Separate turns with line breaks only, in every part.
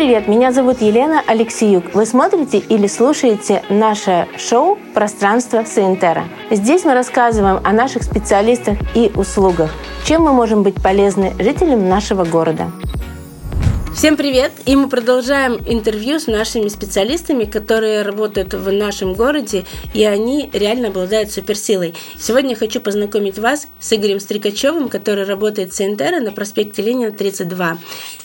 привет! Меня зовут Елена Алексеюк. Вы смотрите или слушаете наше шоу «Пространство Саентера». Здесь мы рассказываем о наших специалистах и услугах, чем мы можем быть полезны жителям нашего города. Всем привет! И мы продолжаем интервью с нашими специалистами, которые работают в нашем городе, и они реально обладают суперсилой. Сегодня я хочу познакомить вас с Игорем Стрикачевым, который работает в Сентера на проспекте Ленина 32.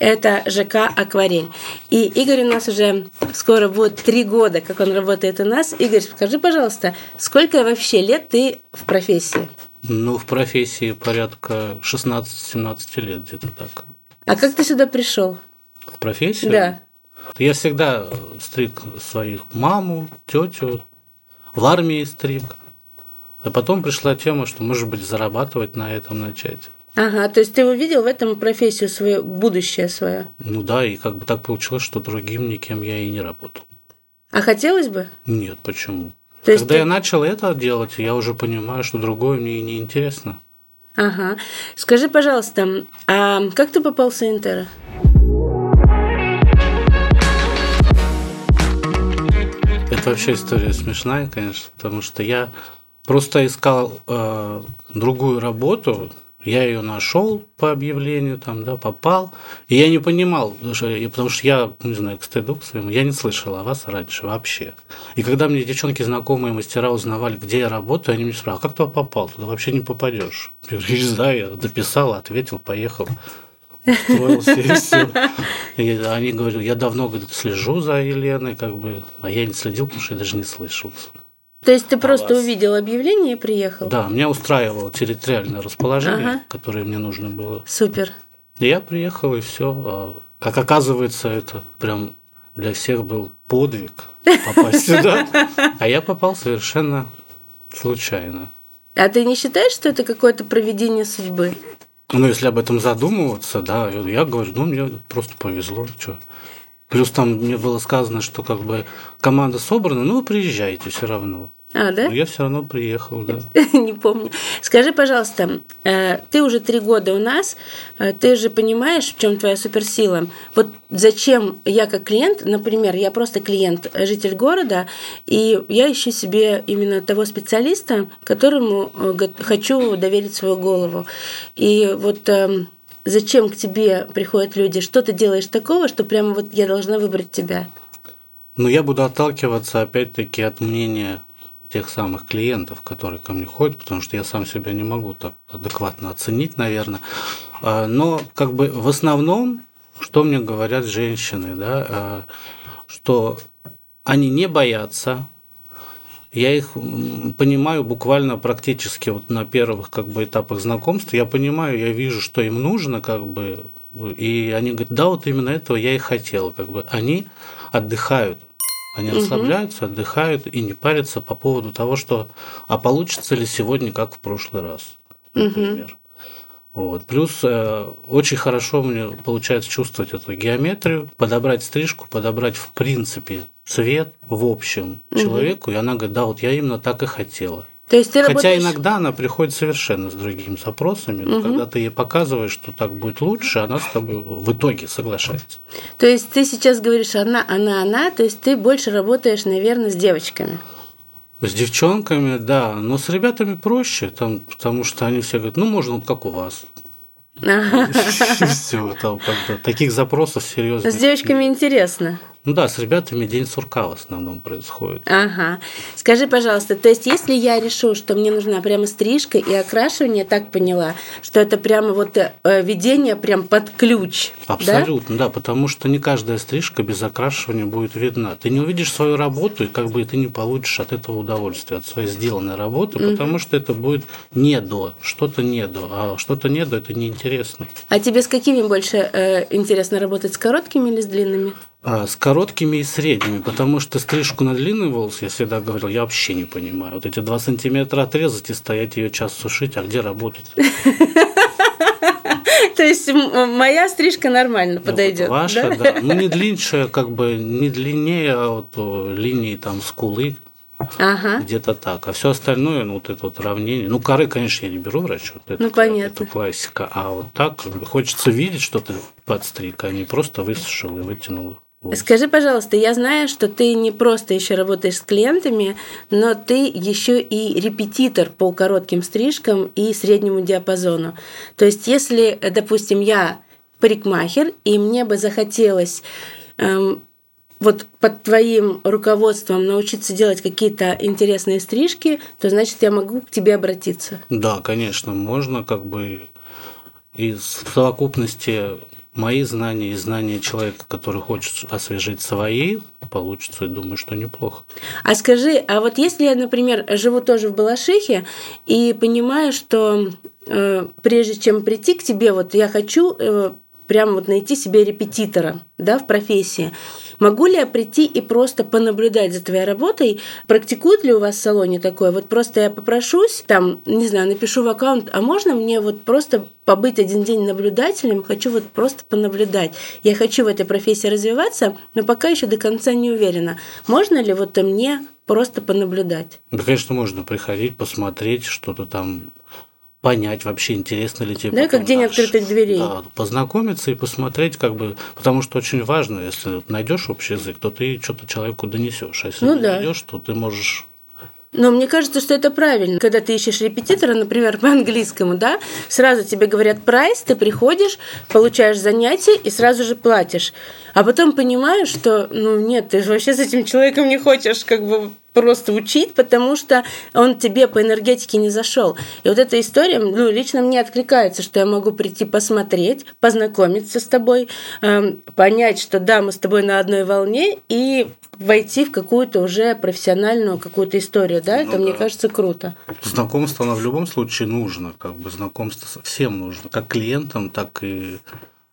Это ЖК «Акварель». И Игорь у нас уже скоро будет три года, как он работает у нас. Игорь, скажи, пожалуйста, сколько вообще лет ты в профессии?
Ну, в профессии порядка 16-17 лет где-то так.
А как ты сюда пришел?
В профессию?
Да.
Я всегда стриг своих маму, тетю, в армии стриг. А потом пришла тема, что, может быть, зарабатывать на этом начать.
Ага, то есть ты увидел в этом профессию свое будущее свое?
Ну да, и как бы так получилось, что другим никем я и не работал.
А хотелось бы?
Нет, почему?
То есть
Когда
ты-
я начал это делать, я уже понимаю, что другое мне и не интересно.
Ага. Скажи, пожалуйста, а как ты попал в Саентера?
Это вообще история смешная, конечно, потому что я просто искал э, другую работу, я ее нашел по объявлению, там, да, попал, и я не понимал, потому что- потому что я, не знаю, к стыду к своему, я не слышал о вас раньше вообще. И когда мне девчонки знакомые мастера узнавали, где я работаю, они мне спрашивали, а как туда попал? Туда вообще не попадешь. Я говорю, не знаю, я дописал, ответил, поехал. Устроился и все. И они говорят, я давно говорит, слежу за Еленой, как бы, а я не следил, потому что я даже не слышал.
То есть ты просто
вас?
увидел объявление и приехал?
Да, меня устраивало территориальное расположение,
Ага.
которое мне нужно было.
Супер.
И я приехал, и все. Как оказывается, это прям для всех был подвиг попасть сюда. А я попал совершенно случайно.
А ты не считаешь, что это какое-то проведение судьбы?
Ну, если об этом задумываться, да, я говорю, ну, мне просто повезло, что. Плюс там мне было сказано, что как бы команда собрана, ну, вы приезжайте все равно.
А, да?
Но я все равно приехал, да.
Не помню. Скажи, пожалуйста, э, ты уже три года у нас, э, ты же понимаешь, в чем твоя суперсила? Вот зачем я как клиент, например, я просто клиент, э, житель города, и я ищу себе именно того специалиста, которому хочу доверить свою голову. И вот эм, зачем к тебе приходят люди? Что ты делаешь такого, что прямо вот я должна выбрать тебя?
Но я буду отталкиваться опять-таки от мнения тех самых клиентов, которые ко мне ходят, потому что я сам себя не могу так адекватно оценить, наверное. А, Но как бы в основном, что мне говорят женщины, да, а, что они не боятся, я их понимаю буквально практически вот на первых как бы этапах знакомства. Я понимаю, я вижу, что им нужно, как бы, и они говорят, да, вот именно этого я и хотел, как бы. Они отдыхают, они расслабляются, отдыхают и не парятся по поводу того, что, а получится ли сегодня, как в прошлый раз, например. Вот. Плюс э, очень хорошо мне получается чувствовать эту геометрию, подобрать стрижку, подобрать в принципе цвет в общем человеку, и она говорит, да, вот я именно так и хотела.
То есть ты
Хотя
работаешь...
иногда она приходит совершенно с другими запросами, но когда ты ей показываешь, что так будет лучше, она с тобой в итоге соглашается.
То есть ты сейчас говоришь она, она, она, то есть ты больше работаешь, наверное, с девочками.
С девчонками, да, но с ребятами проще, там, потому что они все говорят, ну, можно вот как у вас. Все, там таких запросов серьезных.
С девочками интересно.
Ну да, с ребятами день сурка в основном происходит.
Ага. Скажи, пожалуйста, то есть если я решу, что мне нужна прямо стрижка и окрашивание, я так поняла, что это прямо вот э, ведение прям под ключ, да?
Абсолютно, да? потому что не каждая стрижка без окрашивания будет видна. Ты не увидишь свою работу, и как бы ты не получишь от этого удовольствия, от своей сделанной работы, потому что это будет не до, что-то не до, а что-то не до, это неинтересно.
А тебе с какими больше э, интересно работать, с короткими или с длинными?
А, с короткими и средними, потому что стрижку на длинный волос, я всегда говорил, я вообще не понимаю. Вот эти два сантиметра отрезать и стоять ее час сушить, а где работать?
То есть моя стрижка нормально подойдет.
Вот Ваша, да? Ну, не длиннее, как бы, не длиннее, а вот линии там скулы,
Ага.
Где-то так. А все остальное, ну, вот это вот равнение. Ну, коры, конечно, я не беру в расчет. Это,
Ну, понятно.
Это классика. А вот так хочется видеть, что ты подстриг, а не просто высушил и вытянул.
Скажи, пожалуйста, я знаю, что ты не просто еще работаешь с клиентами, но ты еще и репетитор по коротким стрижкам и среднему диапазону. То есть, если, допустим, я парикмахер, и мне бы захотелось эм, вот под твоим руководством научиться делать какие-то интересные стрижки, то значит я могу к тебе обратиться.
Да, конечно, можно как бы из совокупности мои знания и знания человека, который хочет освежить свои, получится, я думаю, что неплохо.
А скажи, а вот если я, например, живу тоже в Балашихе и понимаю, что э, прежде чем прийти к тебе, вот я хочу э, прям вот найти себе репетитора, да, в профессии. Могу ли я прийти и просто понаблюдать за твоей работой? Практикуют ли у вас в салоне такое? Вот просто я попрошусь, там, не знаю, напишу в аккаунт, а можно мне вот просто побыть один день наблюдателем, хочу вот просто понаблюдать. Я хочу в этой профессии развиваться, но пока еще до конца не уверена. Можно ли вот мне просто понаблюдать?
Да, конечно, можно приходить, посмотреть, что-то там понять вообще, интересно ли тебе.
Да, как день
дальше.
открытых дверей.
Да, познакомиться и посмотреть, как бы, потому что очень важно, если найдешь общий язык, то ты что-то человеку донесешь. А если
Ну
не
да.
найдешь, то ты можешь
Но мне кажется, что это правильно. Когда ты ищешь репетитора, например, по английскому, да, сразу тебе говорят прайс, ты приходишь, получаешь занятие и сразу же платишь. А потом понимаешь, что, ну нет, ты же вообще с этим человеком не хочешь как бы просто учить, потому что он тебе по энергетике не зашел. И вот эта история, ну, лично мне откликается, что я могу прийти посмотреть, познакомиться с тобой, эм, понять, что да, мы с тобой на одной волне, и войти в какую-то уже профессиональную какую-то историю, да, это
Ну
мне
да.
кажется круто.
Знакомство, оно в любом случае нужно, как бы знакомство со всем нужно, как клиентам, так и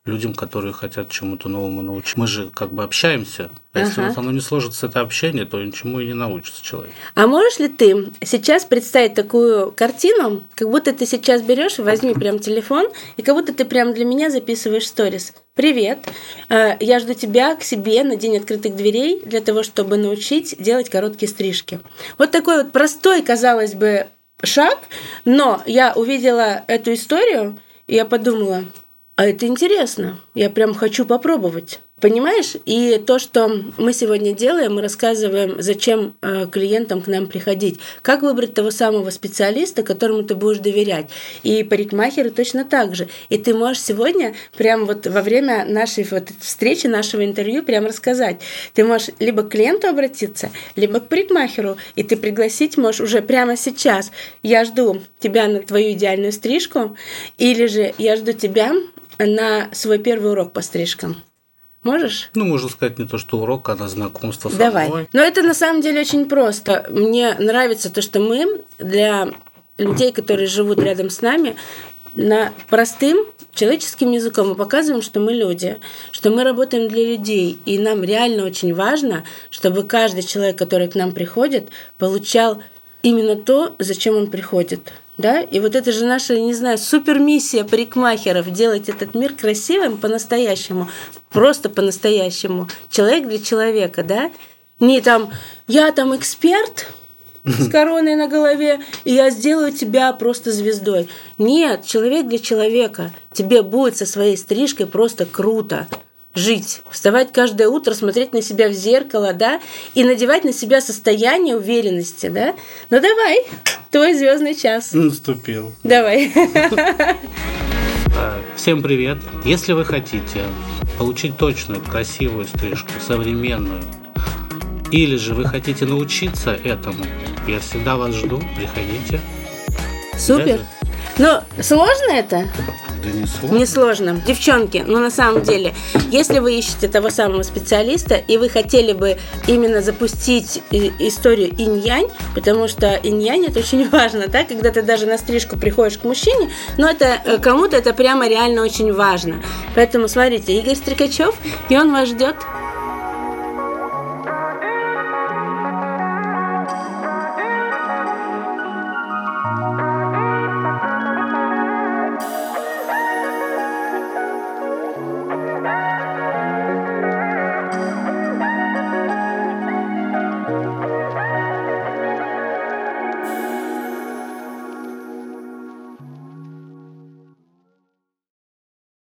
людям, которые хотят чему-то новому научиться. Мы же как бы общаемся, а если
Ага.
вот оно не сложится, это общение, то ничему и не научится человек.
А можешь ли ты сейчас представить такую картину, как будто ты сейчас берешь, возьми прям телефон, и как будто ты прям для меня записываешь сторис. Привет, э, я жду тебя к себе на день открытых дверей для того, чтобы научить делать короткие стрижки. Вот такой вот простой, казалось бы, шаг, но я увидела эту историю, и я подумала, а это интересно, я прям хочу попробовать. Понимаешь? И то, что мы сегодня делаем, мы рассказываем, зачем э, клиентам к нам приходить, как выбрать того самого специалиста, которому ты будешь доверять. И парикмахеры точно так же. И ты можешь сегодня, прям вот во время нашей вот встречи, нашего интервью, прям рассказать. Ты можешь либо к клиенту обратиться, либо к парикмахеру, и ты пригласить можешь уже прямо сейчас. Я жду тебя на твою идеальную стрижку, или же я жду тебя на свой первый урок по стрижкам. Можешь?
Ну, можно сказать, не то, что урок, а на знакомство со
Давай.
мной.
Но это на самом деле очень просто. Мне нравится то, что мы для людей, которые живут рядом с нами, на простым человеческим языком мы показываем, что мы люди, что мы работаем для людей, и нам реально очень важно, чтобы каждый человек, который к нам приходит, получал именно то, зачем он приходит. Да? И вот это же наша, не знаю, супермиссия парикмахеров делать этот мир красивым по-настоящему, просто по-настоящему, человек для человека, да? Не там, я там эксперт, с короной на голове, и я сделаю тебя просто звездой. Нет, человек для человека. Тебе будет со своей стрижкой просто круто жить, вставать каждое утро, смотреть на себя в зеркало, да, и надевать на себя состояние уверенности, да. Ну давай, твой звездный час.
Наступил.
Давай.
А, Всем привет! Если вы хотите получить точную, красивую стрижку, современную, или же вы хотите научиться этому, я всегда вас жду, приходите.
Супер. Но сложно это?
Да не сложно.
Несложно. Девчонки, ну на самом деле, если вы ищете того самого специалиста, и вы хотели бы именно запустить историю инь-янь, потому что инь-янь это очень важно, да, когда ты даже на стрижку приходишь к мужчине, но это э, кому-то это прямо реально очень важно. Поэтому смотрите, Игорь Стрикачев, и он вас ждет.